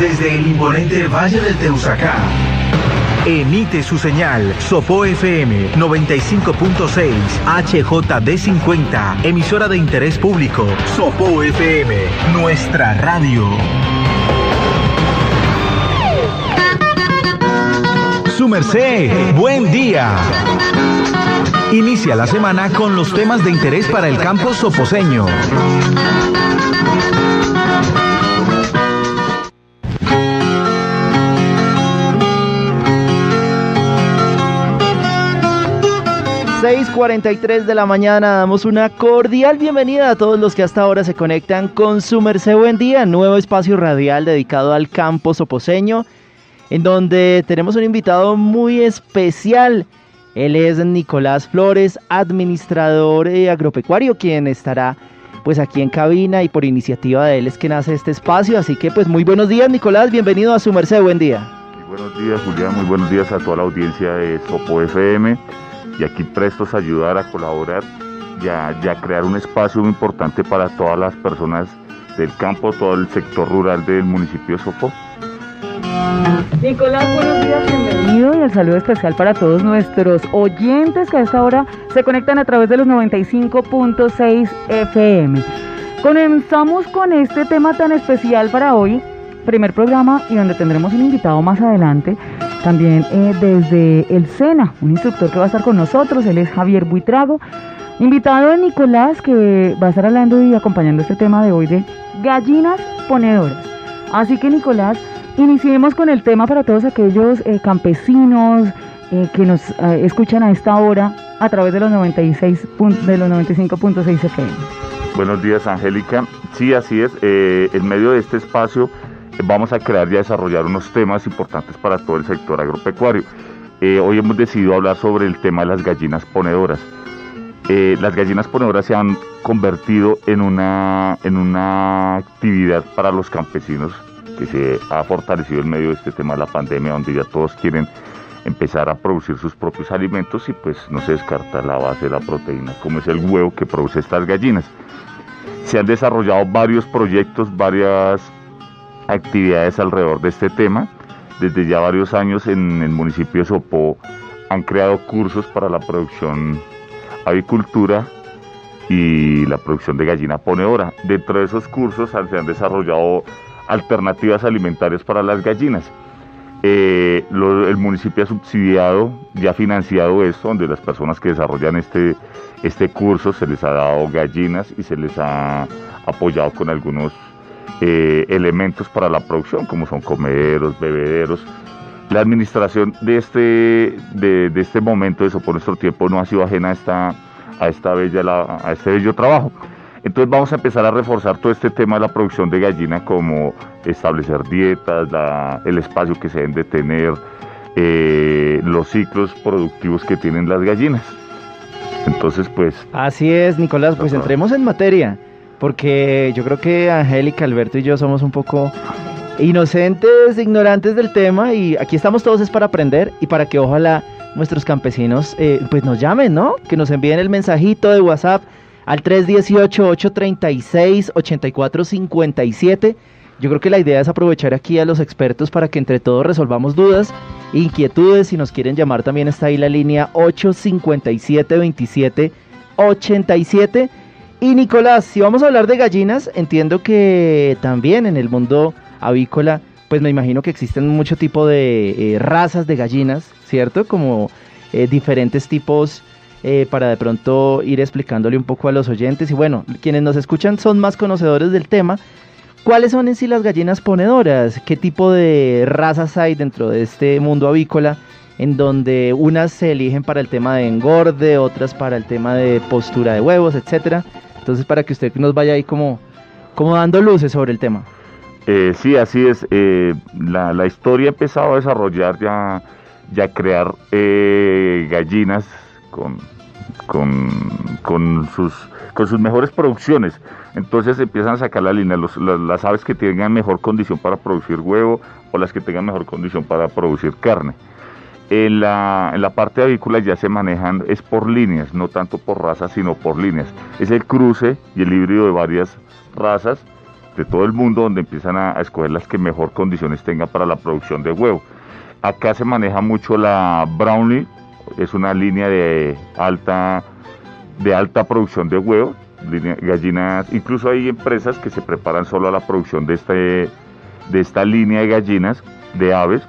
desde el imponente Valle del Teusacá. Emite su señal Sopo FM 95.6 HJD50, emisora de interés público. Sopo FM, nuestra radio. Su merced, buen día. Inicia la semana con los temas de interés para el campo soposeño. 6:43 de la mañana damos una cordial bienvenida a todos los que hasta ahora se conectan con su merced buen día, nuevo espacio radial dedicado al campo soposeño, en donde tenemos un invitado muy especial. Él es Nicolás Flores, administrador eh, agropecuario, quien estará pues aquí en cabina y por iniciativa de él es que nace este espacio. Así que pues muy buenos días Nicolás, bienvenido a su merced, buen día. Buenos días Julián, muy buenos días a toda la audiencia de Sopo FM y aquí prestos a ayudar, a colaborar y a, crear un espacio muy importante para todas las personas del campo, todo el sector rural del municipio de Sopó. Nicolás, buenos días, bienvenido y el saludo especial para todos nuestros oyentes que a esta hora se conectan a través de los 95.6 FM. Comenzamos con este tema tan especial para hoy, primer programa y donde tendremos un invitado más adelante también eh, desde el SENA, un instructor que va a estar con nosotros, él es Javier Buitrago. Invitado de Nicolás, que va a estar hablando y acompañando este tema de hoy de gallinas ponedoras. Así que Nicolás, iniciemos con el tema para todos aquellos eh, campesinos eh, que nos escuchan a esta hora a través de los 96 de los 95.6 FM. Buenos días, Angélica. Sí, así es. en medio de este espacio vamos a crear y a desarrollar unos temas importantes para todo el sector agropecuario. Eh, hoy hemos decidido hablar sobre el tema de las gallinas ponedoras. Eh, las gallinas ponedoras se han convertido en una, en una actividad para los campesinos que se ha fortalecido en medio de este tema de la pandemia, donde ya todos quieren empezar a producir sus propios alimentos y pues no se descarta la base de la proteína, como es el huevo que produce estas gallinas. Se han desarrollado varios proyectos, varias actividades alrededor de este tema. Desde ya varios años en el municipio de Sopó han creado cursos para la producción avicultura y la producción de gallina ponedora. Dentro de esos cursos se han desarrollado alternativas alimentarias para las gallinas. Eh, el municipio ha subsidiado y ha financiado esto, donde las personas que desarrollan este, este curso se les ha dado gallinas y se les ha apoyado con algunos eh, elementos para la producción, como son comederos, bebederos. La administración de este, de, este momento, eso por nuestro tiempo, no ha sido ajena a, esta, a, esta bella, a este bello trabajo. Entonces vamos a empezar a reforzar todo este tema de la producción de gallina, como establecer dietas, el espacio que se deben de tener, eh, los ciclos productivos que tienen las gallinas. Entonces, pues... Así es, Nicolás, pues entremos en materia porque yo creo que Angélica, Alberto y yo somos un poco inocentes, ignorantes del tema y aquí estamos todos es para aprender y para que ojalá nuestros campesinos eh, pues nos llamen, ¿no? Que nos envíen el mensajito de WhatsApp al 318-836-8457. Yo creo que la idea es aprovechar aquí a los expertos para que entre todos resolvamos dudas, inquietudes. Si nos quieren llamar también está ahí la línea 857-2787. Y Nicolás, si vamos a hablar de gallinas, entiendo que también en el mundo avícola, pues me imagino que existen mucho tipo de eh, razas de gallinas, ¿cierto? Como eh, diferentes tipos eh, para de pronto ir explicándole un poco a los oyentes. Y bueno, quienes nos escuchan son más conocedores del tema. ¿Cuáles son en sí las gallinas ponedoras? ¿Qué tipo de razas hay dentro de este mundo avícola? En donde unas se eligen para el tema de engorde, otras para el tema de postura de huevos, etcétera. Entonces, para que usted nos vaya ahí como, como dando luces sobre el tema. Eh, sí, así es. Eh, la, historia ha empezado a desarrollar ya, ya crear eh, gallinas con, con, sus, con sus mejores producciones. Entonces empiezan a sacar la línea, las, aves que tengan mejor condición para producir huevo o las que tengan mejor condición para producir carne. En la, en la parte avícola ya se manejan, es por líneas, no tanto por razas, sino por líneas. Es el cruce y el híbrido de varias razas, de todo el mundo donde empiezan a, escoger las que mejor condiciones tengan para la producción de huevo. Acá se maneja mucho la Brownlee, es una línea de alta, de alta producción de huevo, gallinas, incluso hay empresas que se preparan solo a la producción de, este, de esta línea de gallinas, de aves,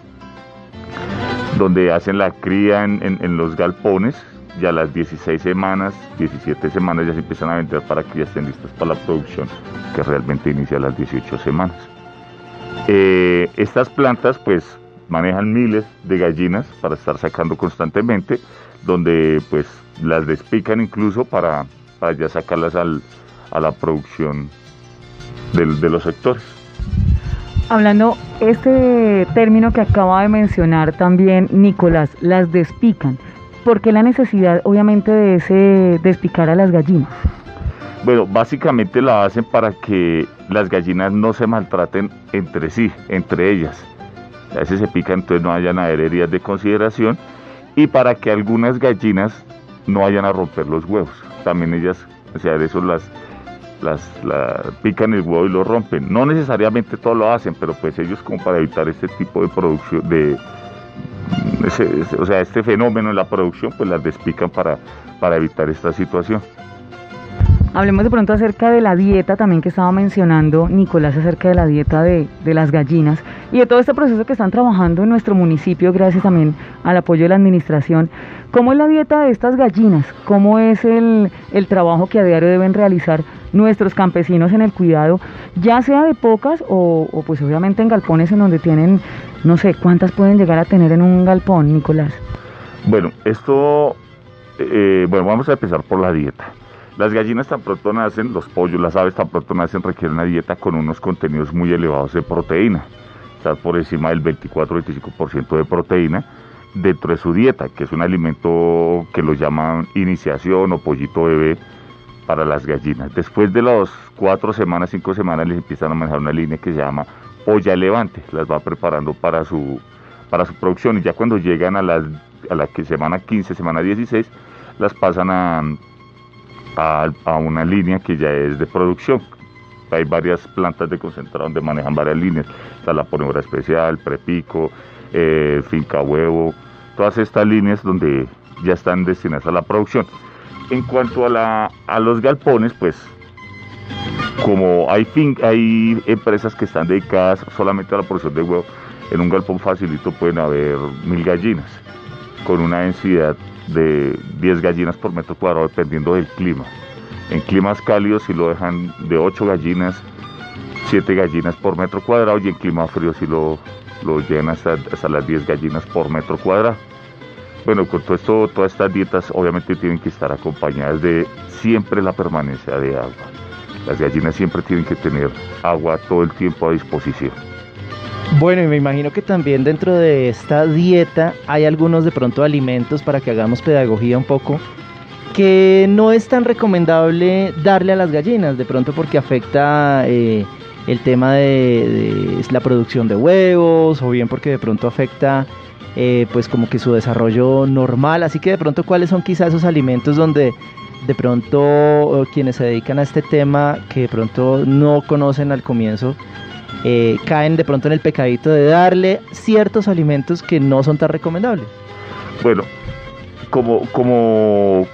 donde hacen la cría en, los galpones, ya a las 16 semanas, 17 semanas ya se empiezan a vender para que ya estén listas para la producción, que realmente inicia a las 18 semanas. Eh, estas plantas pues manejan miles de gallinas para estar sacando constantemente, donde pues las despican incluso para, para ya sacarlas al, a la producción de los sectores. Hablando, este término que acaba de mencionar también Nicolás, las despican. ¿Por qué la necesidad, obviamente, de ese despicar a las gallinas? Bueno, básicamente la hacen para que las gallinas no se maltraten entre sí, entre ellas. A veces se pican, entonces no hayan heridas de consideración. Y para que algunas gallinas no vayan a romper los huevos. También ellas, o sea, de eso las, las, pican el huevo y lo rompen. No necesariamente todo lo hacen, pero pues ellos como para evitar este tipo de producción, de, o sea, este fenómeno en la producción, pues las despican para, para evitar esta situación. Hablemos de pronto acerca de la dieta también que estaba mencionando Nicolás, acerca de la dieta de, de, las gallinas y de todo este proceso que están trabajando en nuestro municipio, gracias también al apoyo de la administración. ¿Cómo es la dieta de estas gallinas? ¿Cómo es el, el trabajo que a diario deben realizar nuestros campesinos en el cuidado, ya sea de pocas o, o pues obviamente en galpones en donde tienen, no sé, cuántas pueden llegar a tener en un galpón, Nicolás? Bueno, esto, eh, bueno, vamos a empezar por la dieta. Las gallinas tan pronto nacen, los pollos, las aves tan pronto nacen requieren una dieta con unos contenidos muy elevados de proteína, estar por encima del 24-25% de proteína dentro de su dieta, que es un alimento que lo llaman iniciación o pollito bebé para las gallinas. Después de las cuatro semanas, cinco semanas, les empiezan a manejar una línea que se llama olla levante, las va preparando para su, para su producción. Y ya cuando llegan a, las, a la semana 15, semana 16, las pasan a a, una línea que ya es de producción. Hay varias plantas de concentrado donde manejan varias líneas. Está la ponedora especial, prepico, eh, finca huevo, todas estas líneas donde ya están destinadas a la producción. En cuanto a, la, a los galpones, pues como hay, fin, hay empresas que están dedicadas solamente a la producción de huevo, en un galpón facilito pueden haber mil gallinas con una densidad de 10 gallinas por metro cuadrado dependiendo del clima. En climas cálidos si lo dejan de 8 gallinas, 7 gallinas por metro cuadrado y en clima frío si lo, lo hasta las 10 gallinas por metro cuadrado. Bueno, con todo esto, todas estas dietas obviamente tienen que estar acompañadas de siempre la permanencia de agua. Las gallinas siempre tienen que tener agua todo el tiempo a disposición. Bueno, y me imagino que también dentro de esta dieta hay algunos de pronto alimentos para que hagamos pedagogía un poco que no es tan recomendable darle a las gallinas, de pronto porque afecta eh, el tema de, la producción de huevos o bien porque de pronto afecta eh, pues como que su desarrollo normal, así que de pronto cuáles son quizás esos alimentos donde de pronto quienes se dedican a este tema que de pronto no conocen al comienzo eh, caen de pronto en el pecadito de darle ciertos alimentos que no son tan recomendables. Bueno, como, como,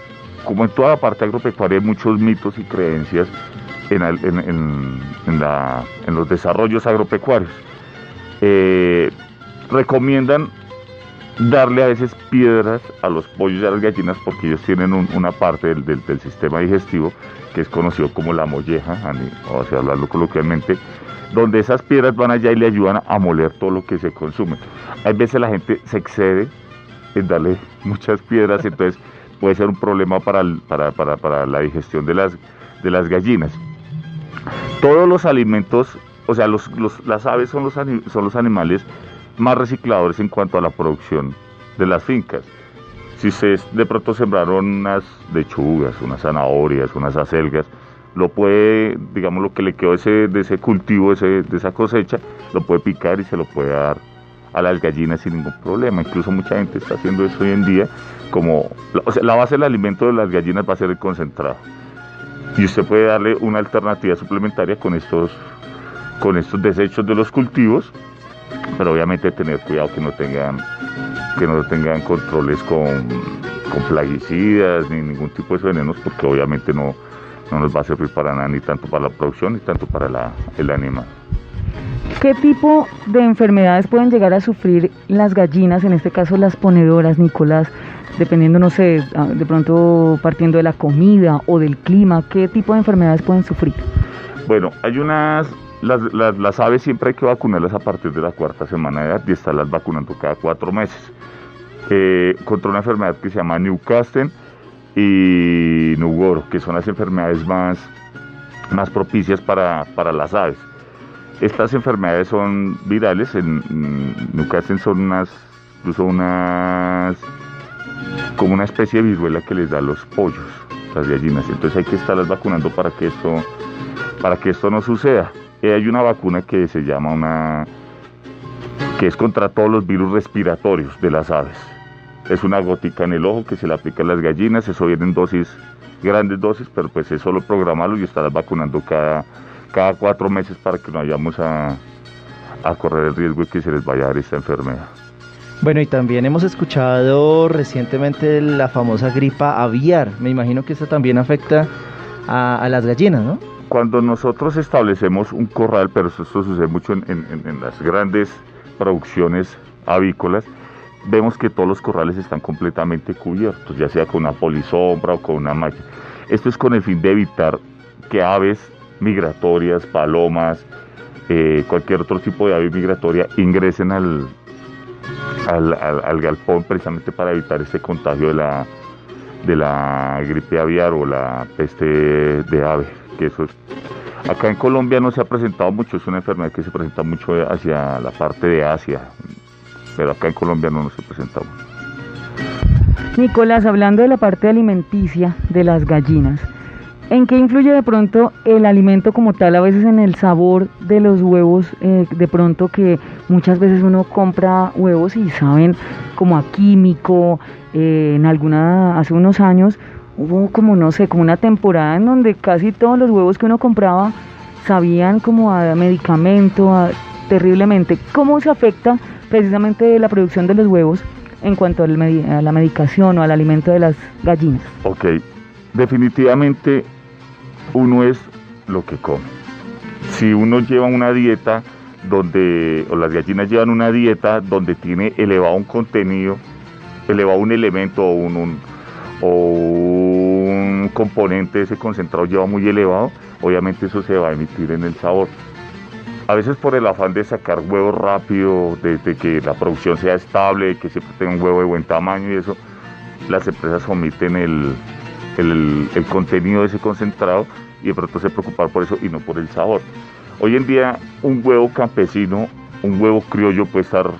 como en toda parte agropecuaria hay muchos mitos y creencias en, en, la, en los desarrollos agropecuarios. Eh, recomiendan darle a veces piedras a los pollos y a las gallinas porque ellos tienen una parte del, del, sistema digestivo que es conocido como la molleja, o sea, hablarlo coloquialmente, donde esas piedras van allá y le ayudan a moler todo lo que se consume. Hay veces la gente se excede en darle muchas piedras, entonces puede ser un problema para, la digestión de las, de las gallinas. Todos los alimentos, o sea, los, las aves son los animales más recicladores en cuanto a la producción de las fincas. Si se de pronto sembraron unas lechugas, unas zanahorias, unas acelgas, lo puede, digamos, lo que le quedó ese, de ese cultivo, ese, de esa cosecha, lo puede picar y se lo puede dar a las gallinas sin ningún problema. Incluso mucha gente está haciendo eso hoy en día, como, o sea, la base del alimento de las gallinas va a ser el concentrado. Y usted puede darle una alternativa suplementaria con estos, con estos desechos de los cultivos, pero obviamente tener cuidado que no tengan que no tengan controles con, con plaguicidas ni ningún tipo de venenos, porque obviamente no, no nos va a servir para nada, ni tanto para la producción ni tanto para la, el animal. ¿Qué tipo de enfermedades pueden llegar a sufrir las gallinas, en este caso las ponedoras, Nicolás? Dependiendo, no sé, ah, de pronto partiendo de la comida o del clima, ¿qué tipo de enfermedades pueden sufrir? Bueno, hay unas, las, las, las aves siempre hay que vacunarlas a partir de la cuarta semana de edad y estarlas vacunando cada cuatro meses. Eh, contra una enfermedad que se llama Newcastle y Nugoro, que son las enfermedades más, más propicias para, para las aves. Estas enfermedades son virales, en, Newcastle son unas, incluso unas, como una especie de viruela que les da los pollos, las gallinas. Entonces hay que estarlas vacunando para que esto, para que esto no suceda. Eh, hay una vacuna que se llama una, que es contra todos los virus respiratorios de las aves. Es una gotica en el ojo que se le aplica a las gallinas, eso viene en dosis, grandes dosis, pero pues es solo programarlo y estarlas vacunando cada cada cuatro meses para que no vayamos a, correr el riesgo de que se les vaya a dar esta enfermedad. Bueno, y también hemos escuchado recientemente la famosa gripa aviar. Me imagino que esta también afecta a, las gallinas, ¿no? Cuando nosotros establecemos un corral, pero esto, sucede mucho en, las grandes producciones avícolas, vemos que todos los corrales están completamente cubiertos, ya sea con una polisombra o con una malla. Esto es con el fin de evitar que aves migratorias, palomas, eh, cualquier otro tipo de ave migratoria ingresen al, al, galpón precisamente para evitar este contagio de la, de la gripe aviar o la peste de ave. Que eso acá en Colombia no se ha presentado mucho, es una enfermedad que se presenta mucho hacia la parte de Asia, pero acá en Colombia no nos ha presentado. Nicolás, hablando de la parte alimenticia de las gallinas, ¿En qué influye de pronto el alimento como tal, a veces en el sabor de los huevos? Eh, de pronto que muchas veces uno compra huevos y saben como a químico. Eh, en alguna, hace unos años hubo como, no sé, como una temporada en donde casi todos los huevos que uno compraba sabían como a medicamento, terriblemente. ¿Cómo se afecta precisamente la producción de los huevos en cuanto a la medicación o al alimento de las gallinas? Ok, definitivamente uno es lo que come. Si uno lleva una dieta donde, o las gallinas llevan una dieta donde tiene elevado un contenido, elevado un elemento o un, o un componente de ese concentrado lleva muy elevado, obviamente eso se va a emitir en el sabor. A veces por el afán de sacar huevos rápido, de, que la producción sea estable, que siempre tenga un huevo de buen tamaño y eso, las empresas omiten el, el, contenido de ese concentrado y de pronto se preocupar por eso y no por el sabor. Hoy en día un huevo campesino, un huevo criollo puede estar,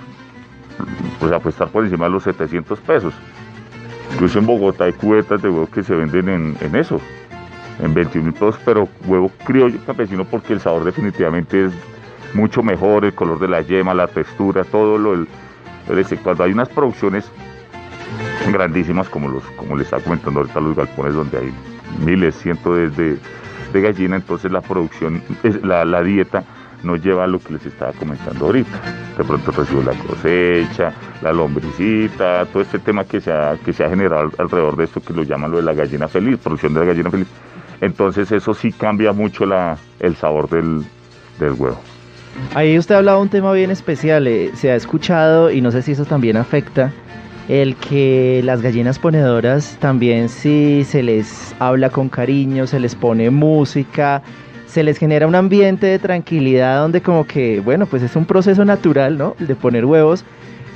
pues, puede estar por encima de los 700 pesos. Incluso en Bogotá hay cubetas de huevos que se venden en, eso, en 21 mil pesos, pero huevo criollo campesino porque el sabor definitivamente es mucho mejor, el color de la yema, la textura, todo lo... El, cuando hay unas producciones grandísimas como los como les estaba comentando ahorita los galpones donde hay miles, cientos de, de, gallina, entonces la producción, la, la dieta no lleva a lo que les estaba comentando ahorita. De pronto recibo la cosecha, la lombricita, todo este tema que se ha, que se generado alrededor de esto que lo llaman lo de la gallina feliz, producción de la gallina feliz. Entonces eso sí cambia mucho la, el sabor del, del huevo. Ahí usted ha hablado de un tema bien especial, eh, se ha escuchado y no sé si eso también afecta el que las gallinas ponedoras también si se les habla con cariño, se les pone música, se les genera un ambiente de tranquilidad donde como que, bueno, pues es un proceso natural, ¿no? El de poner huevos,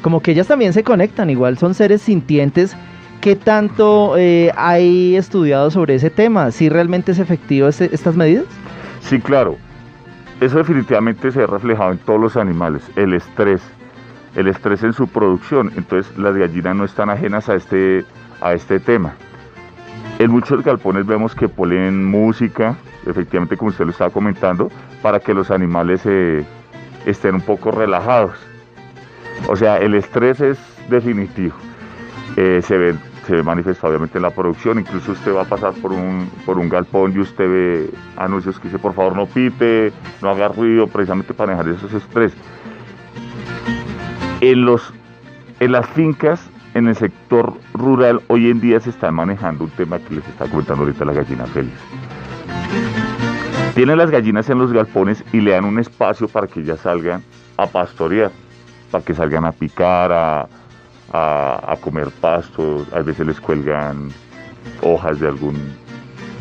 como que ellas también se conectan, igual son seres sintientes. ¿Qué tanto eh, hay estudiado sobre ese tema? ¿Si realmente es efectivo estas medidas? Sí, claro. Eso definitivamente se ha reflejado en todos los animales. El estrés, el estrés en su producción. Entonces las gallinas no están ajenas a este, a este tema. En muchos galpones vemos que ponen música, efectivamente como usted lo estaba comentando, para que los animales eh, estén un poco relajados. O sea, el estrés es definitivo. Eh, se, se ve manifestado obviamente en la producción, incluso usted va a pasar por un, por un galpón y usted ve anuncios que dice por favor no pite, no haga ruido, precisamente para dejar esos estrés. En, los, en las fincas, en el sector rural, hoy en día se está manejando un tema que les está comentando ahorita la gallina feliz. Tienen las gallinas en los galpones y le dan un espacio para que ellas salgan a pastorear, para que salgan a picar, a, comer pasto, a veces les cuelgan hojas de algún,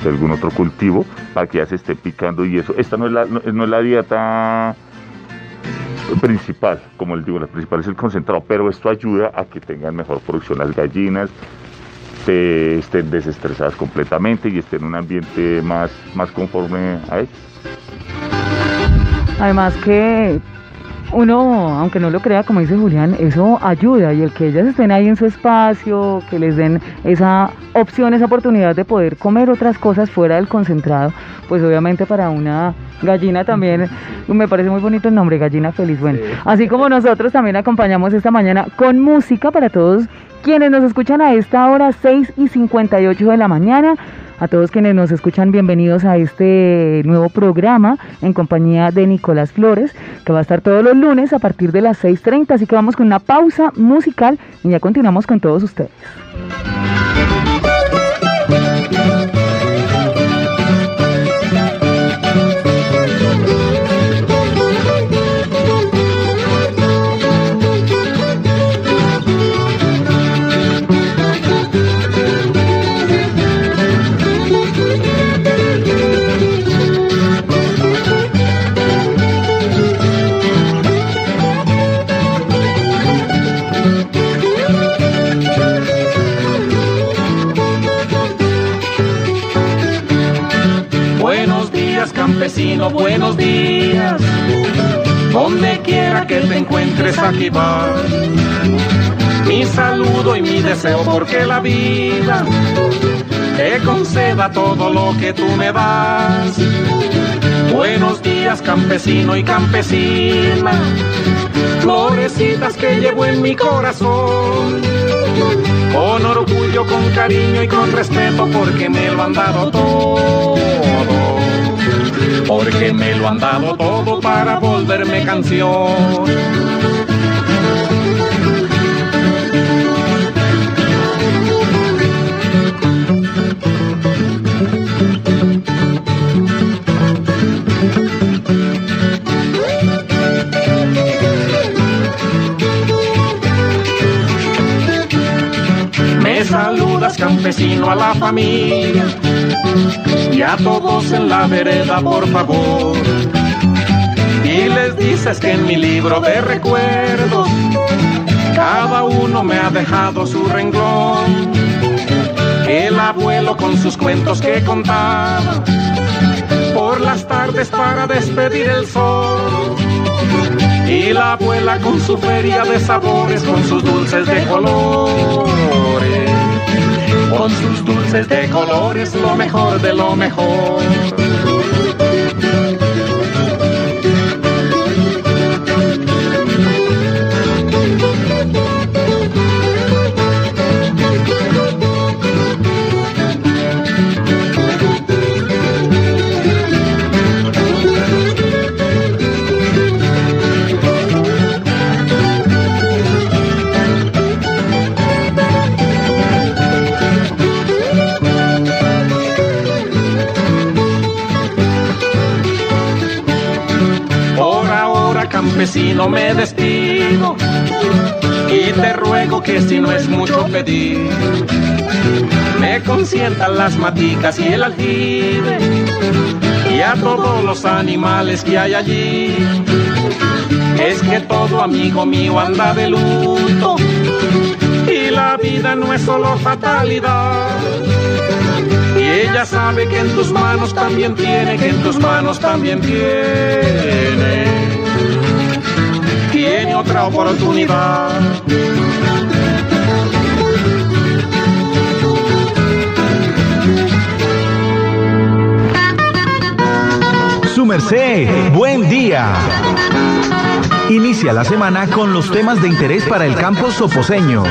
de algún otro cultivo para que ya se esté picando y eso. Esta no es la, no, es la dieta principal, como les digo, la principal es el concentrado, pero esto ayuda a que tengan mejor producción las gallinas, estén desestresadas completamente y estén en un ambiente más, más conforme a ellos. Además que uno, aunque no lo crea, como dice Julián, eso ayuda y el que ellas estén ahí en su espacio, que les den esa opción, esa oportunidad de poder comer otras cosas fuera del concentrado, pues obviamente para una gallina también, me parece muy bonito el nombre, gallina feliz. Bueno, así como nosotros también acompañamos esta mañana con música para todos quienes nos escuchan a esta hora, 6 y 58 de la mañana. A todos quienes nos escuchan, bienvenidos a este nuevo programa en compañía de Nicolás Flores, que va a estar todos los lunes a partir de las 6.30. Así que vamos con una pausa musical y ya continuamos con todos ustedes. Buenos días. Donde quiera que te encuentres aquí va. Mi saludo y mi deseo porque la vida te conceda todo lo que tú me das. Buenos días campesino y campesina, florecitas que llevo en mi corazón. Con orgullo, con cariño y con respeto porque me lo han dado todo porque me lo han dado todo para volverme canción. Me saludas campesino a la familia y a todos en la vereda, por favor. Y les dices que en mi libro de recuerdos, cada uno me ha dejado su renglón. El abuelo con sus cuentos que contaba, por las tardes para despedir el sol. Y la abuela con su feria de sabores, con sus dulces de colores con sus dulces de colores, lo mejor de lo mejor. Si no me despido. Y te ruego que si no es mucho pedir me consientan las maticas y el aljibe y a todos los animales que hay allí. Es que todo amigo mío anda de luto y la vida no es solo fatalidad. Y ella sabe que en tus manos también tiene que en tus manos también tiene tiene otra oportunidad. Su merced, buen día. Inicia la semana con los temas de interés para el campo soposeño.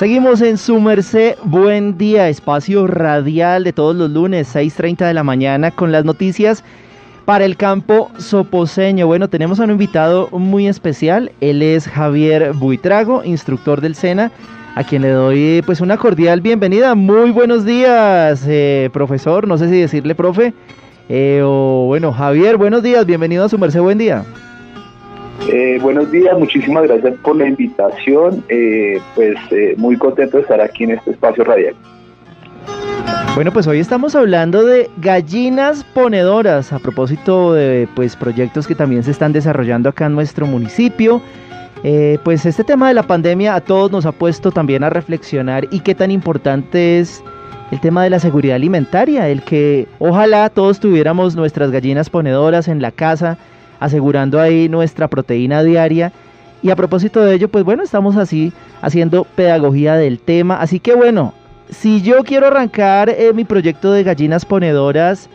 Seguimos en su merced, buen día, espacio radial de todos los lunes, 6.30 de la mañana, con las noticias para el campo soposeño. Bueno, tenemos a un invitado muy especial, él es Javier Buitrago, instructor del SENA, a quien le doy pues una cordial bienvenida. Muy buenos días, eh, profesor, no sé si decirle profe, eh, o bueno, Javier, buenos días, bienvenido a su merced, buen día. Eh, buenos días, muchísimas gracias por la invitación. Eh, pues eh, muy contento de estar aquí en este espacio radial. Bueno, pues hoy estamos hablando de gallinas ponedoras a propósito de pues proyectos que también se están desarrollando acá en nuestro municipio. pues este tema de la pandemia a todos nos ha puesto también a reflexionar y qué tan importante es el tema de la seguridad alimentaria, el que ojalá todos tuviéramos nuestras gallinas ponedoras en la casa asegurando ahí nuestra proteína diaria. Y a propósito de ello, pues bueno, estamos así haciendo pedagogía del tema. Así que bueno, si yo quiero arrancar eh, mi proyecto de gallinas ponedoras,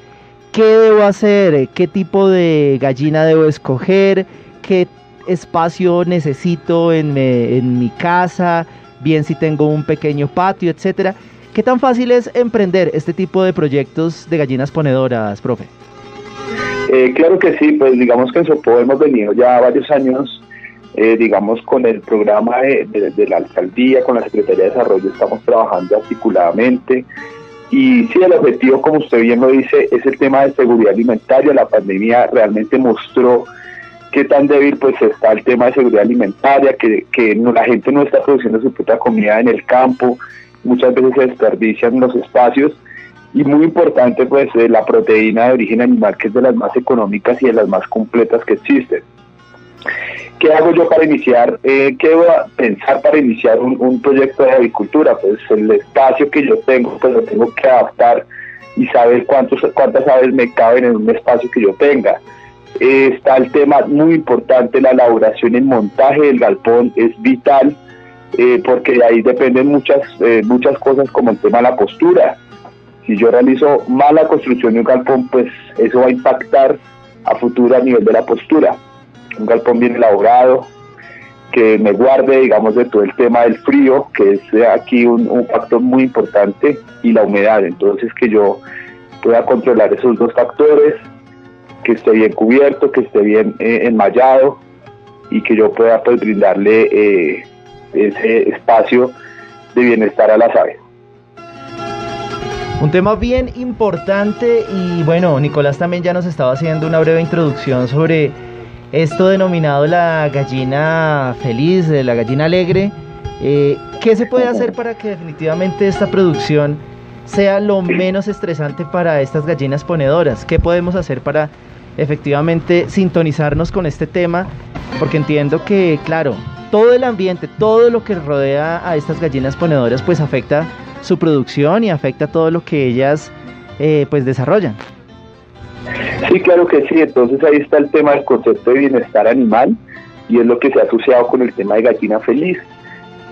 ¿qué debo hacer? ¿Qué tipo de gallina debo escoger? ¿Qué espacio necesito en, en mi casa? Bien si tengo un pequeño patio, etcétera. ¿Qué tan fácil es emprender este tipo de proyectos de gallinas ponedoras, profe? Eh, claro que sí, pues digamos que en Sopó hemos venido ya varios años, eh, digamos, con el programa de, la alcaldía, con la Secretaría de Desarrollo, estamos trabajando articuladamente. Y sí, el objetivo, como usted bien lo dice, es el tema de seguridad alimentaria. La pandemia realmente mostró qué tan débil pues está el tema de seguridad alimentaria, que, la gente no está produciendo su propia comida en el campo, muchas veces se desperdician los espacios y muy importante pues eh, la proteína de origen animal que es de las más económicas y de las más completas que existen. ¿Qué hago yo para iniciar? Eh, ¿Qué a pensar para iniciar un, proyecto de agricultura? Pues el espacio que yo tengo, pues lo tengo que adaptar y saber cuántos, cuántas aves me caben en un espacio que yo tenga. Eh, está el tema muy importante, la elaboración y el montaje del galpón es vital eh, porque de ahí dependen muchas, muchas cosas como el tema de la postura, si yo realizo mala construcción de un galpón, pues eso va a impactar a futuro a nivel de la postura. Un galpón bien elaborado, que me guarde, digamos, de todo el tema del frío, que es aquí un, factor muy importante, y la humedad. Entonces, que yo pueda controlar esos dos factores, que esté bien cubierto, que esté bien eh, y que yo pueda pues brindarle eh, ese espacio de bienestar a las aves. Un tema bien importante y bueno, Nicolás también ya nos estaba haciendo una breve introducción sobre esto denominado la gallina feliz, la gallina alegre. Eh, ¿Qué se puede hacer para que definitivamente esta producción sea lo menos estresante para estas gallinas ponedoras? ¿Qué podemos hacer para efectivamente sintonizarnos con este tema? Porque entiendo que, claro, todo el ambiente, todo lo que rodea a estas gallinas ponedoras, pues afecta su producción y afecta todo lo que ellas eh, pues desarrollan. Sí, claro que sí. Entonces ahí está el tema del concepto de bienestar animal y es lo que se ha asociado con el tema de gallina feliz.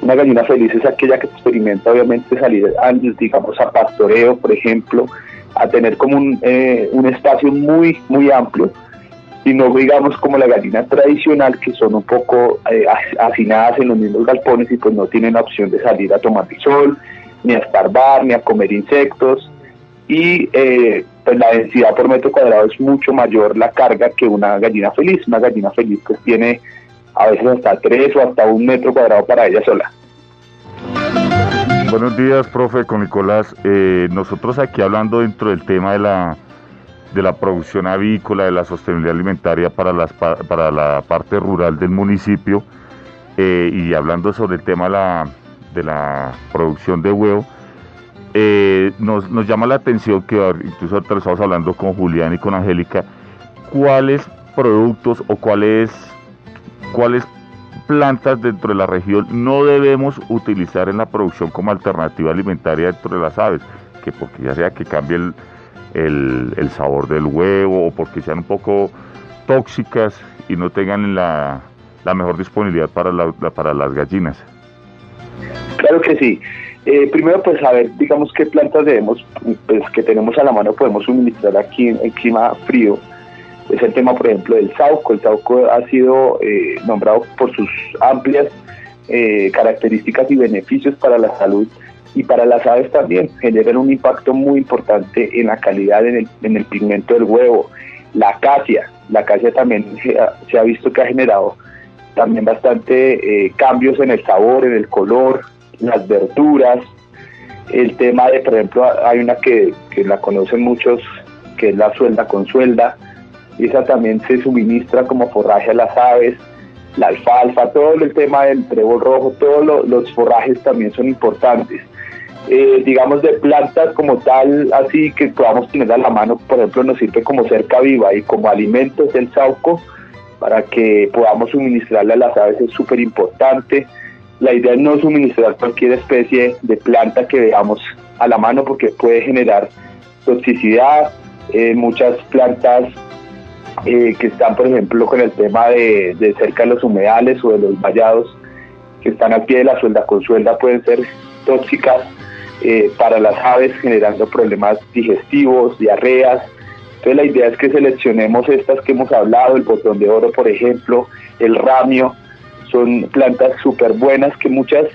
Una gallina feliz es aquella que experimenta obviamente salir, digamos, a pastoreo, por ejemplo, a tener como un, eh, un espacio muy, muy amplio y no digamos como la gallina tradicional que son un poco eh, hacinadas en los mismos galpones y pues no tienen la opción de salir a tomar el sol, ni a estarbar, ni a comer insectos. Y eh, pues la densidad por metro cuadrado es mucho mayor la carga que una gallina feliz. Una gallina feliz pues tiene a veces hasta tres o hasta un metro cuadrado para ella sola. Buenos días, profe, con Nicolás. Eh, nosotros aquí hablando dentro del tema de la, de la producción avícola, de la sostenibilidad alimentaria para, las, para la parte rural del municipio eh, y hablando sobre el tema de la de la producción de huevo, eh, nos, llama la atención que incluso ahorita estamos hablando con Julián y con Angélica, cuáles productos o cuáles, cuáles plantas dentro de la región no debemos utilizar en la producción como alternativa alimentaria dentro de las aves, que porque ya sea que cambie el, sabor del huevo o porque sean un poco tóxicas y no tengan la, mejor disponibilidad para, para las gallinas. Claro que sí. Eh, primero, pues saber, digamos, qué plantas debemos, pues que tenemos a la mano, podemos suministrar aquí en, clima frío. Es el tema, por ejemplo, del sauco. El sauco ha sido eh, nombrado por sus amplias eh, características y beneficios para la salud y para las aves también. Generan un impacto muy importante en la calidad, en el, en el pigmento del huevo. La acacia, la acacia también se ha, visto que ha generado también bastante eh, cambios en el sabor, en el color, las verduras. El tema de, por ejemplo, hay una que, que la conocen muchos, que es la suelda con suelda. Esa también se suministra como forraje a las aves la alfalfa, todo el tema del trébol rojo, todos los forrajes también son importantes. Eh, digamos de plantas como tal, así que podamos tener a la mano, por ejemplo, nos sirve como cerca viva y como alimento es el sauco para que podamos suministrarle a las aves es súper importante. La idea es no suministrar cualquier especie de planta que veamos a la mano porque puede generar toxicidad. Eh, muchas plantas eh, que están, por ejemplo, con el tema de, cerca de los humedales o de los vallados, que están al pie de la suelda con suelda, pueden ser tóxicas eh, para las aves, generando problemas digestivos, diarreas. Entonces la idea es que seleccionemos estas que hemos hablado, el botón de oro, por ejemplo, el ramio, son plantas súper buenas que muchas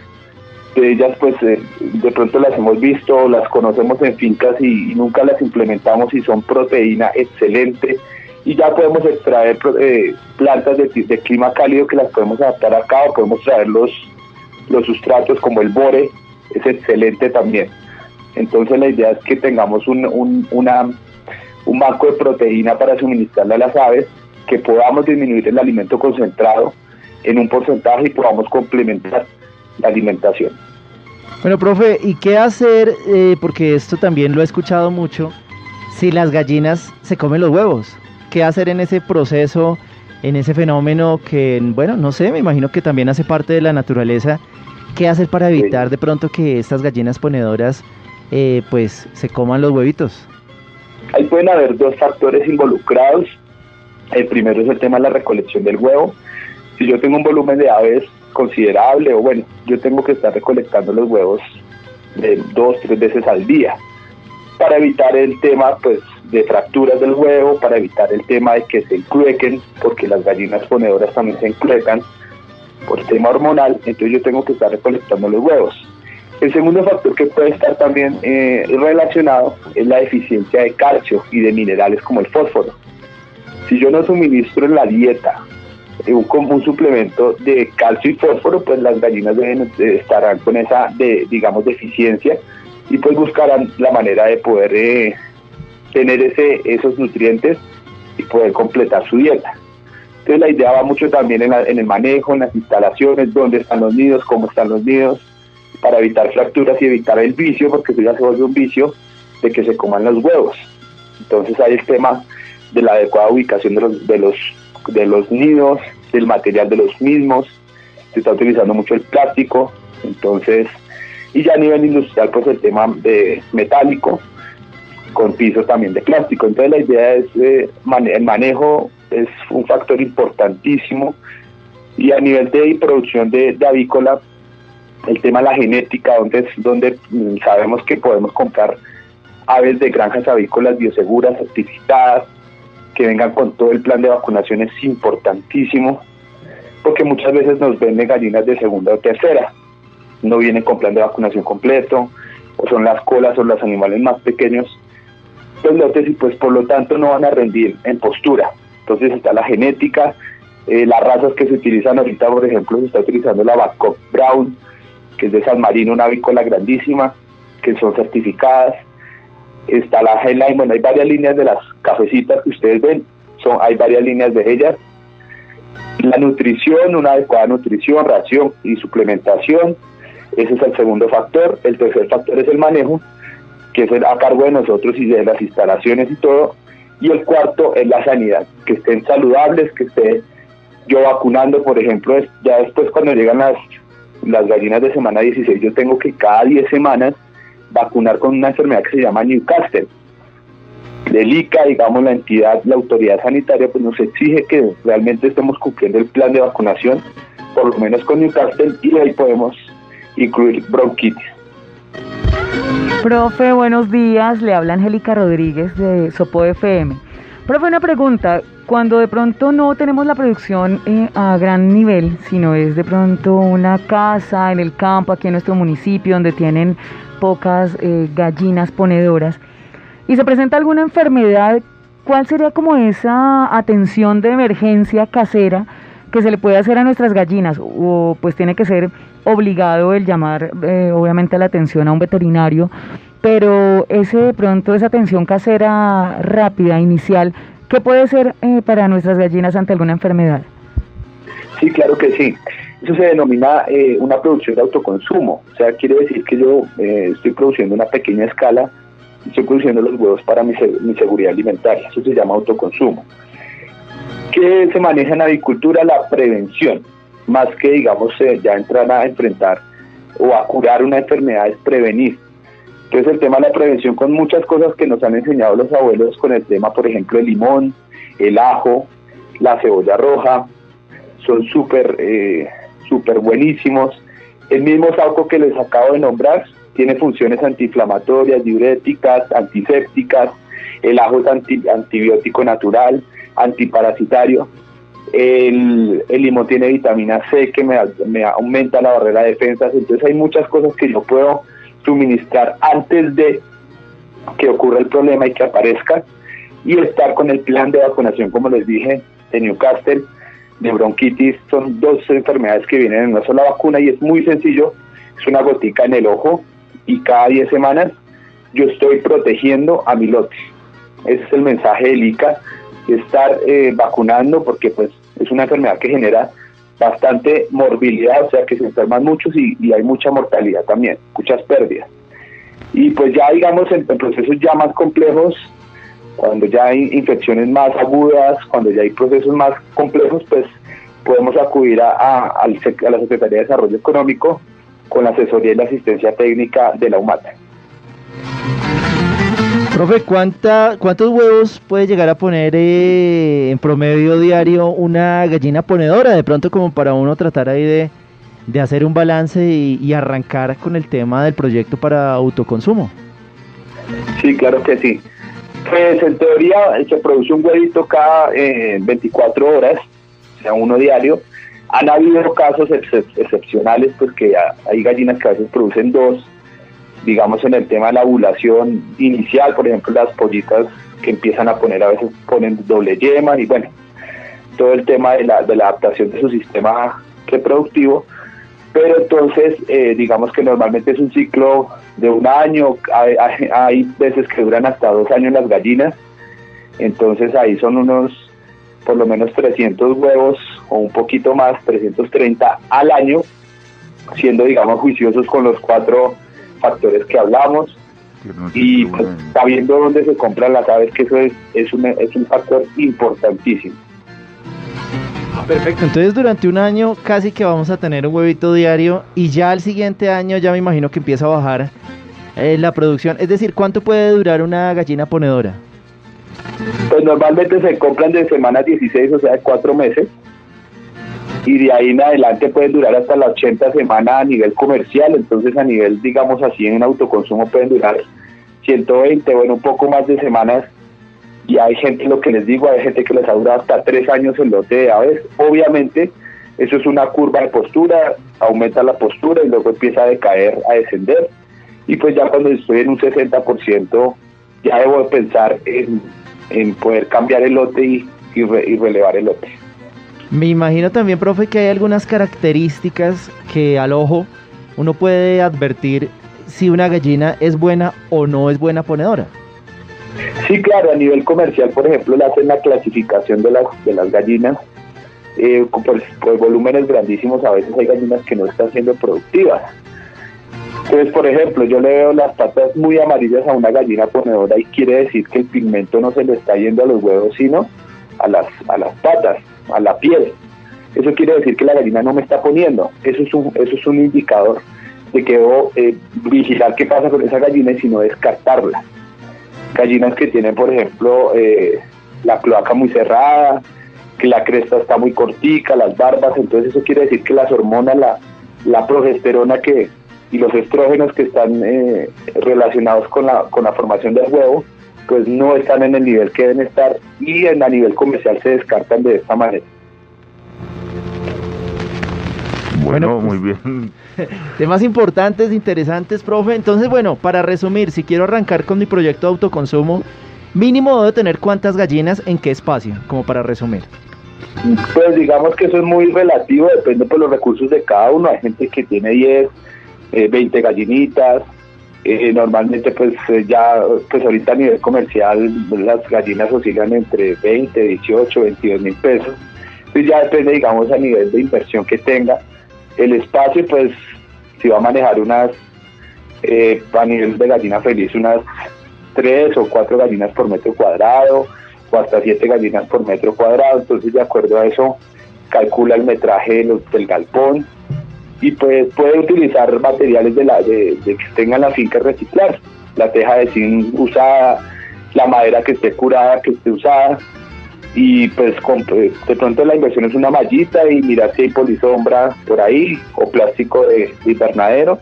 de ellas pues eh, de pronto las hemos visto, las conocemos en fincas y, nunca las implementamos y son proteína excelente y ya podemos extraer eh, plantas de, clima cálido que las podemos adaptar acá o podemos traer los, los sustratos como el bore, es excelente también. Entonces la idea es que tengamos un, una, un banco de proteína para suministrarle a las aves, que podamos disminuir el alimento concentrado en un porcentaje y podamos complementar la alimentación. Bueno, profe, ¿y qué hacer? Eh, porque esto también lo he escuchado mucho, si las gallinas se comen los huevos qué hacer en ese proceso, en ese fenómeno que, bueno, no sé, me imagino que también hace parte de la naturaleza. ¿Qué hacer para evitar de pronto que estas gallinas ponedoras eh, pues se coman los huevitos? Ahí pueden haber dos factores involucrados. El primero es el tema de la recolección del huevo. Si yo tengo un volumen de aves considerable, o bueno, yo tengo que estar recolectando los huevos de dos, tres veces al día para evitar el tema pues de fracturas del huevo, para evitar el tema de que se encruequen, porque las gallinas ponedoras también se encruecan por tema hormonal, entonces yo tengo que estar recolectando los huevos. El segundo factor que puede estar también eh, relacionado es la deficiencia de calcio y de minerales como el fósforo. Si yo no suministro en la dieta un, un suplemento de calcio y fósforo, pues las gallinas deben, estarán con esa, de, digamos, deficiencia y pues buscarán la manera de poder eh, tener ese, esos nutrientes y poder completar su dieta. Entonces la idea va mucho también en, el manejo, en las instalaciones, dónde están los nidos, cómo están los nidos, para evitar fracturas y evitar el vicio, porque eso ya se vuelve un vicio de que se coman los huevos. Entonces hay el tema de la adecuada ubicación de los, de los, de los nidos, del material de los mismos, se está utilizando mucho el plástico, entonces y ya a nivel industrial pues el tema de metálico con pisos también de plástico. Entonces la idea es eh, el manejo es un factor importantísimo y a nivel de producción de, avícola el tema de la genética donde donde mm, sabemos que podemos comprar aves de granjas avícolas bioseguras certificadas que vengan con todo el plan de vacunación es importantísimo porque muchas veces nos venden gallinas de segunda o tercera no vienen con plan de vacunación completo, o son las colas o los animales más pequeños, los lotes y pues por lo tanto no van a rendir en postura. Entonces está la genética, eh, las razas que se utilizan ahorita, por ejemplo, se está utilizando la Babcock Brown, que es de San Marino, una avícola grandísima, que son certificadas. Está la Highline, bueno, hay varias líneas de las cafecitas que ustedes ven, son, hay varias líneas de ellas. La nutrición, una adecuada nutrición, ración y suplementación, ese es el segundo factor. El tercer factor es el manejo, que es a cargo de nosotros y de las instalaciones y todo. Y el cuarto es la sanidad, que estén saludables, que esté yo vacunando, por ejemplo, ya después cuando llegan las, las gallinas de semana 16, yo tengo que cada 10 semanas vacunar con una enfermedad que se llama Newcastle. Del ICA, digamos, la entidad, la autoridad sanitaria, pues nos exige que realmente estemos cumpliendo el plan de vacunación, por lo menos con Newcastle, y ahí podemos incluir bronquitis. Profe, buenos días. Le habla Angélica Rodríguez de Sopo FM. Profe, una pregunta. Cuando de pronto no tenemos la producción eh, a gran nivel, sino es de pronto una casa en el campo, aquí en nuestro municipio, donde tienen pocas eh, gallinas ponedoras, y se presenta alguna enfermedad, ¿cuál sería como esa atención de emergencia casera que se le puede hacer a nuestras gallinas? O pues tiene que ser obligado el llamar eh, obviamente la atención a un veterinario, pero ese de pronto, esa atención casera rápida, inicial, ¿Qué puede ser eh, para nuestras gallinas ante alguna enfermedad? Sí, claro que sí. Eso se denomina eh, una producción de autoconsumo. O sea, quiere decir que yo eh, estoy produciendo una pequeña escala, estoy produciendo los huevos para mi, seguridad alimentaria. Eso se llama autoconsumo. ¿Qué se maneja en avicultura? La prevención. Más que, digamos, ya entrar a enfrentar o a curar una enfermedad es prevenir. Entonces el tema de la prevención con muchas cosas que nos han enseñado los abuelos con el tema, por ejemplo, el limón, el ajo, la cebolla roja, son súper eh, súper buenísimos. El mismo saco que les acabo de nombrar tiene funciones antiinflamatorias, diuréticas, antisépticas. El ajo es antibiótico natural, antiparasitario. El, limón tiene vitamina C que me, me aumenta la barrera de defensas. Entonces hay muchas cosas que yo puedo suministrar antes de que ocurra el problema y que aparezca y estar con el plan de vacunación, como les dije, de Newcastle, de bronquitis, son dos enfermedades que vienen en una sola vacuna y es muy sencillo, es una gotica en el ojo y cada 10 semanas yo estoy protegiendo a mi lote. Ese es el mensaje del ICA, estar eh, vacunando porque pues es una enfermedad que genera bastante morbilidad, o sea que se enferman muchos y, hay mucha mortalidad también, muchas pérdidas. Y pues ya digamos en, procesos ya más complejos, cuando ya hay infecciones más agudas, cuando ya hay procesos más complejos, pues podemos acudir a, a, la Secretaría de Desarrollo Económico con la asesoría y la asistencia técnica de la UMATA. Profe, ¿cuánta, ¿cuántos huevos puede llegar a poner eh, en promedio diario una gallina ponedora? De pronto como para uno tratar ahí de, hacer un balance y, arrancar con el tema del proyecto para autoconsumo. Sí, claro que sí. Pues en teoría se produce un huevito cada 24 eh, horas, o sea, uno diario. Han habido casos excepcionales, pues que hay gallinas que a veces producen dos digamos, en el tema de la ovulación inicial, por ejemplo, las pollitas que empiezan a poner, a veces ponen doble yema y bueno, todo el tema de la, de la adaptación de su sistema reproductivo, pero entonces eh, digamos que normalmente es un ciclo de un año, hay, hay, veces que duran hasta dos años las gallinas, entonces ahí son unos por lo menos 300 huevos o un poquito más, 330 al año, siendo digamos juiciosos con los cuatro factores que hablamos y pues, sabiendo dónde se compran las aves, que eso es, es, un, es un factor importantísimo. Perfecto, entonces durante un año casi que vamos a tener un huevito diario y ya al siguiente año ya me imagino que empieza a bajar eh, la producción. Es decir, ¿cuánto puede durar una gallina ponedora? Pues normalmente se compran de semana 16, o sea, de cuatro meses y de ahí en adelante pueden durar hasta las 80 semanas a nivel comercial, entonces a nivel, digamos así, en autoconsumo pueden durar 120, bueno, un poco más de semanas. Y hay gente, lo que les digo, hay gente que les ha durado hasta tres años el lote de aves. Obviamente, eso es una curva de postura, aumenta la postura y luego empieza a decaer, a descender. Y pues ya cuando estoy en un 60%, ya debo pensar en, poder cambiar el lote y, y relevar el lote. Me imagino también, profe, que hay algunas características que al ojo uno puede advertir si una gallina es buena o no es buena ponedora. Sí, claro, a nivel comercial, por ejemplo, le hacen la clasificación de las, de las gallinas. Eh, por, por, volúmenes grandísimos, a veces hay gallinas que no están siendo productivas. Entonces, por ejemplo, yo le veo las patas muy amarillas a una gallina ponedora y quiere decir que el pigmento no se le está yendo a los huevos, sino a las, a las patas a la piel. Eso quiere decir que la gallina no me está poniendo. Eso es un, eso es un indicador de que debo eh, vigilar qué pasa con esa gallina y si no descartarla. Gallinas que tienen, por ejemplo, eh, la cloaca muy cerrada, que la cresta está muy cortica, las barbas, entonces eso quiere decir que las hormonas, la, la progesterona que, y los estrógenos que están eh, relacionados con la, con la formación del huevo pues no están en el nivel que deben estar y en a nivel comercial se descartan de esta manera. Bueno, Bueno, muy bien. Temas importantes, interesantes, profe. Entonces, bueno, para resumir, si quiero arrancar con mi proyecto de autoconsumo, mínimo debo tener cuántas gallinas en qué espacio, como para resumir. Pues digamos que eso es muy relativo, depende por los recursos de cada uno. Hay gente que tiene 10, eh, 20 gallinitas. Eh, normalmente pues eh, ya, pues ahorita a nivel comercial las gallinas oscilan entre 20, 18, 22 mil pesos. Pues ya depende, digamos, a nivel de inversión que tenga. El espacio, pues, si va a manejar unas, eh, a nivel de gallina feliz, unas 3 o 4 gallinas por metro cuadrado o hasta 7 gallinas por metro cuadrado. Entonces, de acuerdo a eso, calcula el metraje de los- del galpón y pues puede utilizar materiales de, la, de, de que tengan la finca reciclar. La teja de zinc usada, la madera que esté curada, que esté usada. Y pues con- de pronto la inversión es una mallita y mirar si hay polisombra por ahí o plástico de, de invernadero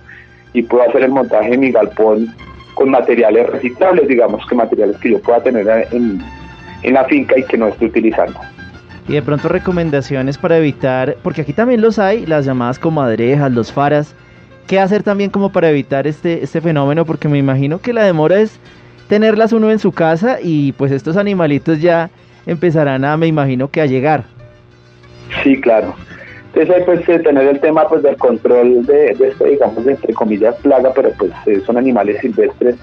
y puedo hacer el montaje de mi galpón con materiales reciclables, digamos que materiales que yo pueda tener en, en la finca y que no esté utilizando. Y de pronto recomendaciones para evitar, porque aquí también los hay, las llamadas comadrejas, los faras. ¿Qué hacer también como para evitar este, este fenómeno? Porque me imagino que la demora es tenerlas uno en su casa y pues estos animalitos ya empezarán a, me imagino que a llegar. Sí, claro. Entonces hay pues eh, tener el tema pues del control de, de digamos, de, entre comillas, plaga, pero pues eh, son animales silvestres,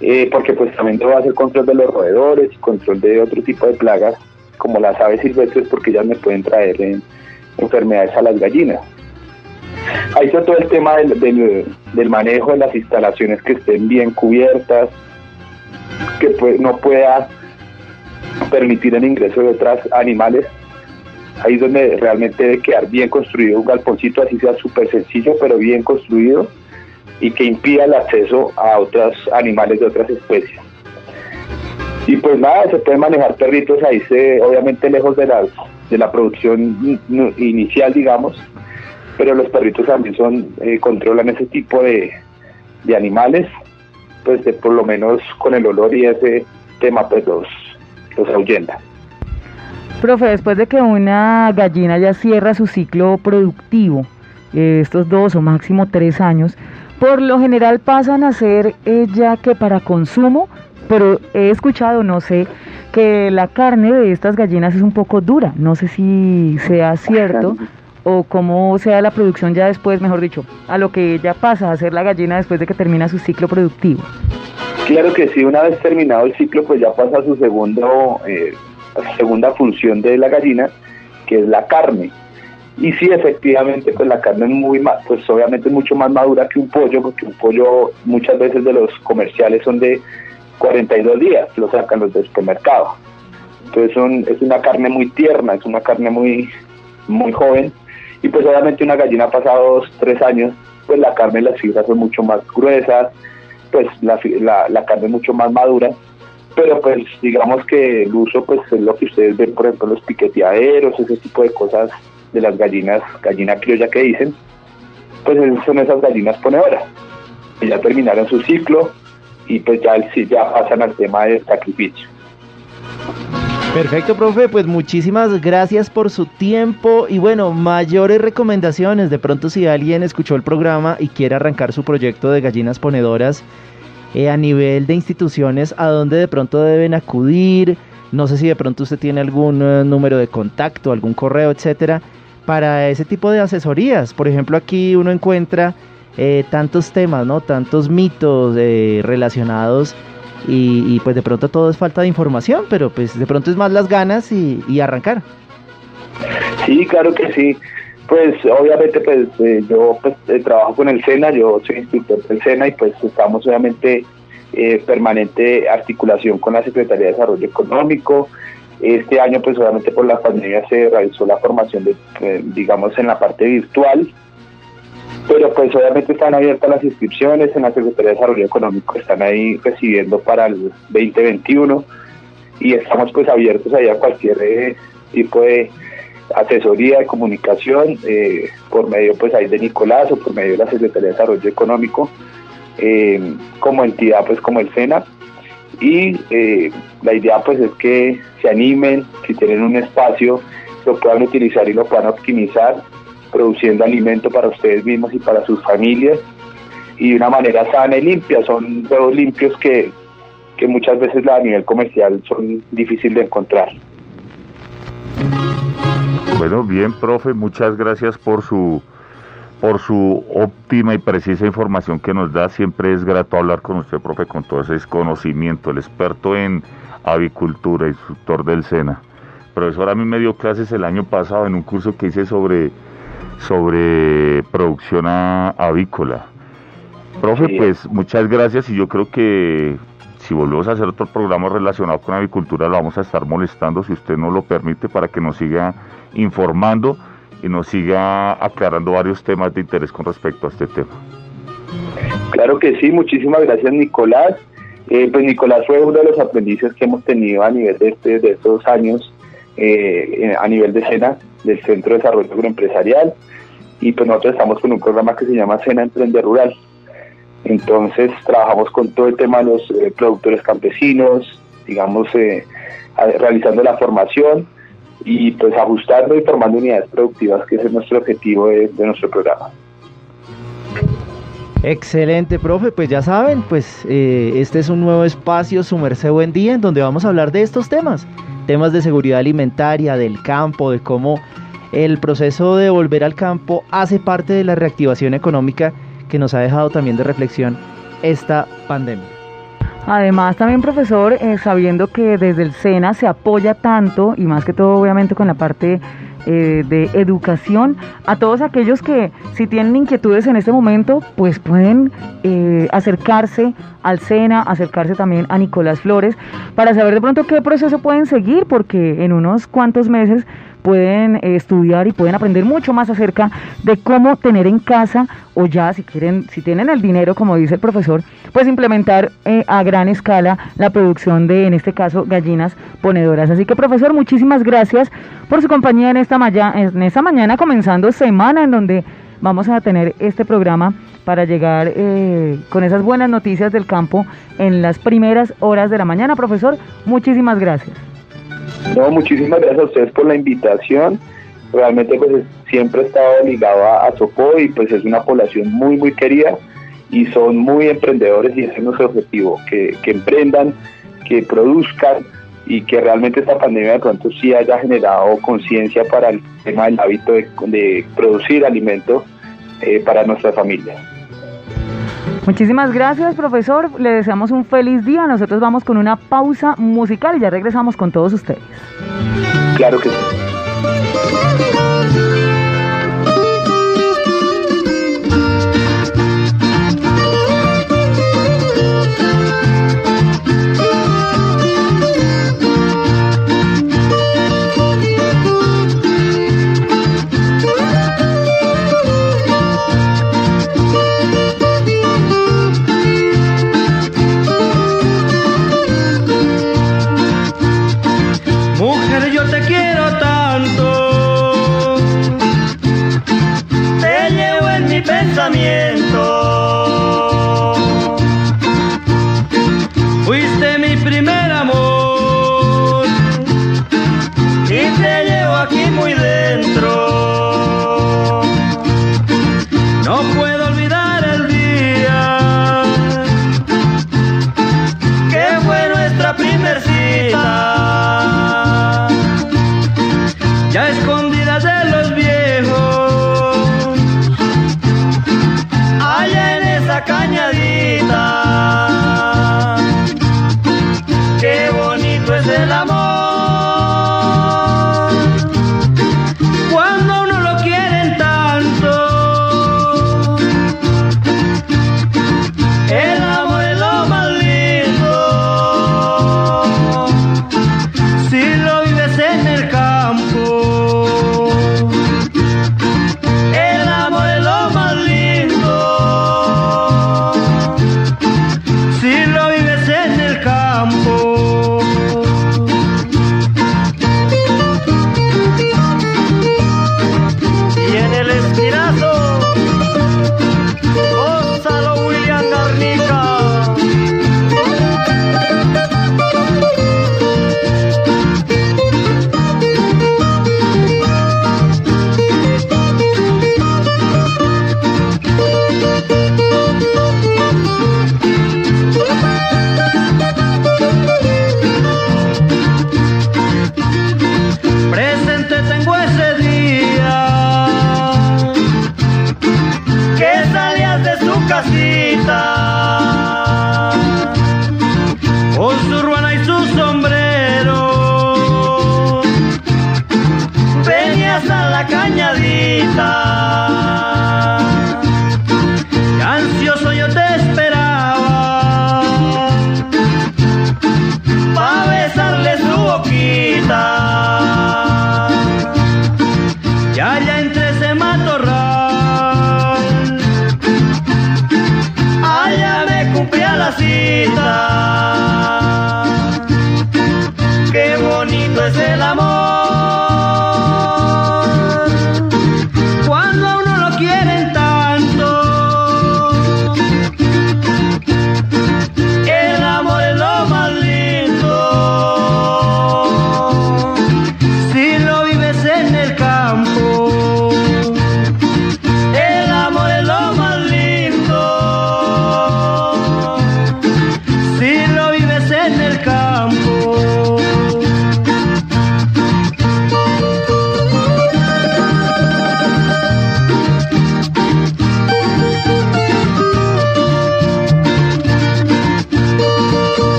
eh, porque pues también debo hacer control de los roedores y control de otro tipo de plagas, como las aves silvestres, porque ellas me pueden traer eh, enfermedades a las gallinas. Ahí está todo el tema del, manejo de las instalaciones que estén bien cubiertas, que pues, no pueda permitir el ingreso de otros animales ahí es donde realmente debe quedar bien construido un galponcito, así sea súper sencillo, pero bien construido y que impida el acceso a otros animales de otras especies. Y pues nada, se pueden manejar perritos ahí, se, obviamente lejos de, las, de la producción in- inicial, digamos, pero los perritos también son eh, controlan ese tipo de, de animales, pues de, por lo menos con el olor y ese tema, pues los, los ahuyenta. Profe, después de que una gallina ya cierra su ciclo productivo, eh, estos dos o máximo tres años, por lo general pasan a ser eh, ya que para consumo, pero he escuchado, no sé, que la carne de estas gallinas es un poco dura. No sé si sea cierto o cómo sea la producción ya después, mejor dicho, a lo que ella pasa a hacer la gallina después de que termina su ciclo productivo. Claro que sí, una vez terminado el ciclo, pues ya pasa a su segundo, eh, segunda función de la gallina, que es la carne. Y sí, efectivamente, pues la carne es muy más, pues obviamente es mucho más madura que un pollo, porque un pollo muchas veces de los comerciales son de 42 días, lo sacan los del supermercado. Entonces son, es una carne muy tierna, es una carne muy, muy joven. Y pues obviamente una gallina pasado dos, tres años, pues la carne y las fibras son mucho más gruesas, pues la, la, la carne es mucho más madura, pero pues digamos que el uso pues es lo que ustedes ven, por ejemplo, los piqueteaderos, ese tipo de cosas de las gallinas, gallina criolla que dicen, pues son esas gallinas ponedoras, que ya terminaron su ciclo y pues ya, ya pasan al tema del sacrificio. Perfecto, profe, pues muchísimas gracias por su tiempo y bueno, mayores recomendaciones. De pronto si alguien escuchó el programa y quiere arrancar su proyecto de gallinas ponedoras eh, a nivel de instituciones, ¿a dónde de pronto deben acudir? No sé si de pronto usted tiene algún eh, número de contacto, algún correo, etcétera, para ese tipo de asesorías. Por ejemplo, aquí uno encuentra eh, tantos temas, ¿no? Tantos mitos eh, relacionados y, y, pues de pronto todo es falta de información, pero pues de pronto es más las ganas y, arrancar. Sí, claro que sí. Pues obviamente pues eh, yo pues eh, trabajo con el SENA, yo soy instructor del SENA y pues estamos obviamente eh, permanente articulación con la Secretaría de Desarrollo Económico. Este año pues obviamente por la pandemia se realizó la formación de digamos en la parte virtual, pero pues obviamente están abiertas las inscripciones en la Secretaría de Desarrollo Económico, están ahí recibiendo para el 2021 y estamos pues abiertos ahí a cualquier eh, tipo de asesoría de comunicación eh, por medio pues ahí de Nicolás o por medio de la Secretaría de Desarrollo Económico eh, como entidad pues como el SENA. Y la idea pues es que se animen, si tienen un espacio, lo puedan utilizar y lo puedan optimizar, produciendo alimento para ustedes mismos y para sus familias y de una manera sana y limpia. Son huevos limpios que, que muchas veces a nivel comercial son difíciles de encontrar. Bueno, bien, profe, muchas gracias por su por su óptima y precisa información que nos da. Siempre es grato hablar con usted, profe, con todo ese conocimiento, el experto en avicultura, instructor del SENA. Profesor, a mí me dio clases el año pasado en un curso que hice sobre, sobre producción avícola. Profe, pues muchas gracias y yo creo que si volvemos a hacer otro programa relacionado con avicultura, lo vamos a estar molestando, si usted no lo permite, para que nos siga informando y nos siga aclarando varios temas de interés con respecto a este tema. Claro que sí, muchísimas gracias Nicolás. Eh, pues Nicolás fue uno de los aprendices que hemos tenido a nivel de, este, de estos años, eh, a nivel de SENA, del Centro de Desarrollo Agroempresarial, y pues nosotros estamos con un programa que se llama SENA Emprender Rural. Entonces trabajamos con todo el tema de los eh, productores campesinos, digamos, realizando la formación y pues ajustando y formando unidades productivas, que es nuestro objetivo de, nuestro programa. Excelente, profe. Pues ya saben, pues eh, este es un nuevo espacio, su merced buen día, en donde vamos a hablar de estos temas. Temas de seguridad alimentaria, del campo, de cómo el proceso de volver al campo hace parte de la reactivación económica que nos ha dejado también de reflexión esta pandemia. Además, también profesor, eh, sabiendo que desde el SENA se apoya tanto, y más que todo obviamente con la parte eh, de educación, a todos aquellos que si tienen inquietudes en este momento, pues pueden eh, acercarse al SENA, acercarse también a Nicolás Flores, para saber de pronto qué proceso pueden seguir, porque en unos cuantos meses pueden eh, estudiar y pueden aprender mucho más acerca de cómo tener en casa o ya si quieren, si tienen el dinero, como dice el profesor, pues implementar eh, a gran escala la producción de, en este caso, gallinas ponedoras. Así que, profesor, muchísimas gracias por su compañía en esta, en esta mañana, comenzando semana en donde vamos a tener este programa para llegar eh, con esas buenas noticias del campo en las primeras horas de la mañana. Profesor, muchísimas gracias. No, muchísimas gracias a ustedes por la invitación. Realmente pues siempre he estado ligado a, Sopó y pues es una población muy muy querida y son muy emprendedores y ese es nuestro objetivo, que, emprendan, que produzcan y que realmente esta pandemia de pronto sí haya generado conciencia para el tema del hábito de, producir alimentos eh, para nuestra familia. Muchísimas gracias, profesor. Le deseamos un feliz día. Nosotros vamos con una pausa musical y ya regresamos con todos ustedes. Claro que sí.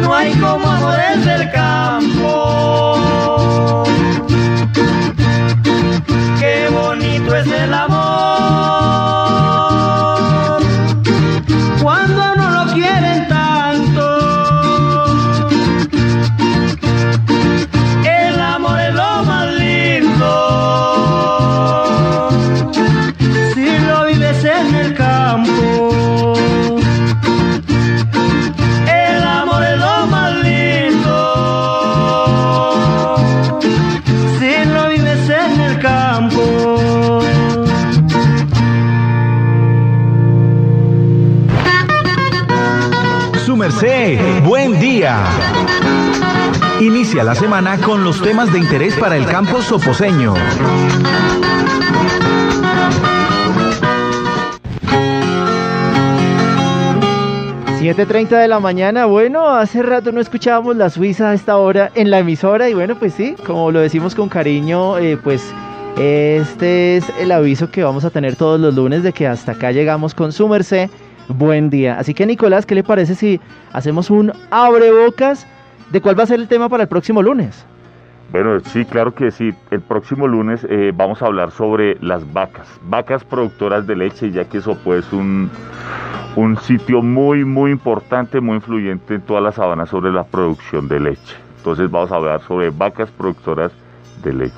No hay como amores del campo. Inicia la semana con los temas de interés para el campo soposeño. $7.30 de la mañana, bueno, hace rato no escuchábamos la Suiza a esta hora en la emisora y bueno, pues sí, como lo decimos con cariño, eh, pues este es el aviso que vamos a tener todos los lunes de que hasta acá llegamos con su merced, buen día. Así que Nicolás, ¿qué le parece si hacemos un abrebocas de cuál va a ser el tema para el próximo lunes? Bueno, sí, claro que sí. El próximo lunes eh, vamos a hablar sobre las vacas, vacas productoras de leche, ya que eso pues un, un sitio muy, muy importante, muy influyente en toda la sabana sobre la producción de leche. Entonces vamos a hablar sobre vacas productoras de leche.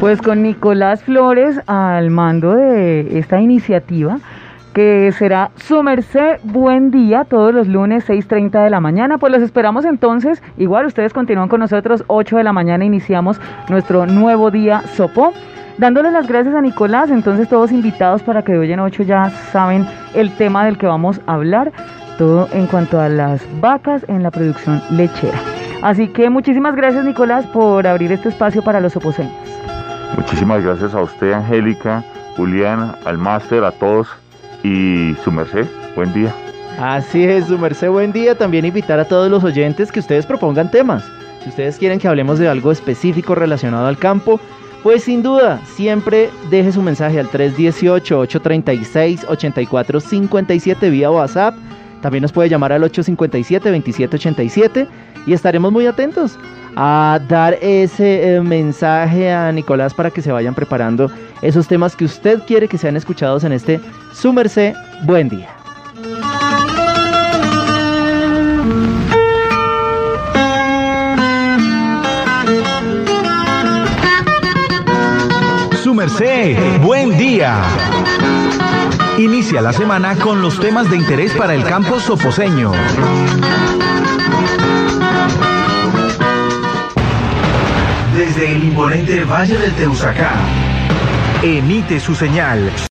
Pues con Nicolás Flores al mando de esta iniciativa que será su merced buen día todos los lunes 6.30 de la mañana. Pues los esperamos entonces. Igual ustedes continúan con nosotros 8 de la mañana iniciamos nuestro nuevo día Sopo. Dándole las gracias a Nicolás, entonces todos invitados para que de hoy en 8 ya saben el tema del que vamos a hablar, todo en cuanto a las vacas en la producción lechera. Así que muchísimas gracias Nicolás por abrir este espacio para los oposeños. Muchísimas gracias a usted, Angélica, Julián, al máster, a todos y su merced. Buen día. Así es, su merced, buen día. También invitar a todos los oyentes que ustedes propongan temas. Si ustedes quieren que hablemos de algo específico relacionado al campo, pues sin duda, siempre deje su mensaje al 318-836-8457 vía WhatsApp. También nos puede llamar al 857-2787 y estaremos muy atentos a dar ese eh, mensaje a Nicolás para que se vayan preparando esos temas que usted quiere que sean escuchados en este Su Merced Buen Día. Su merced, buen día. Inicia la semana con los temas de interés para el campo soposeño. Desde el imponente Valle del Teusacar, emite su señal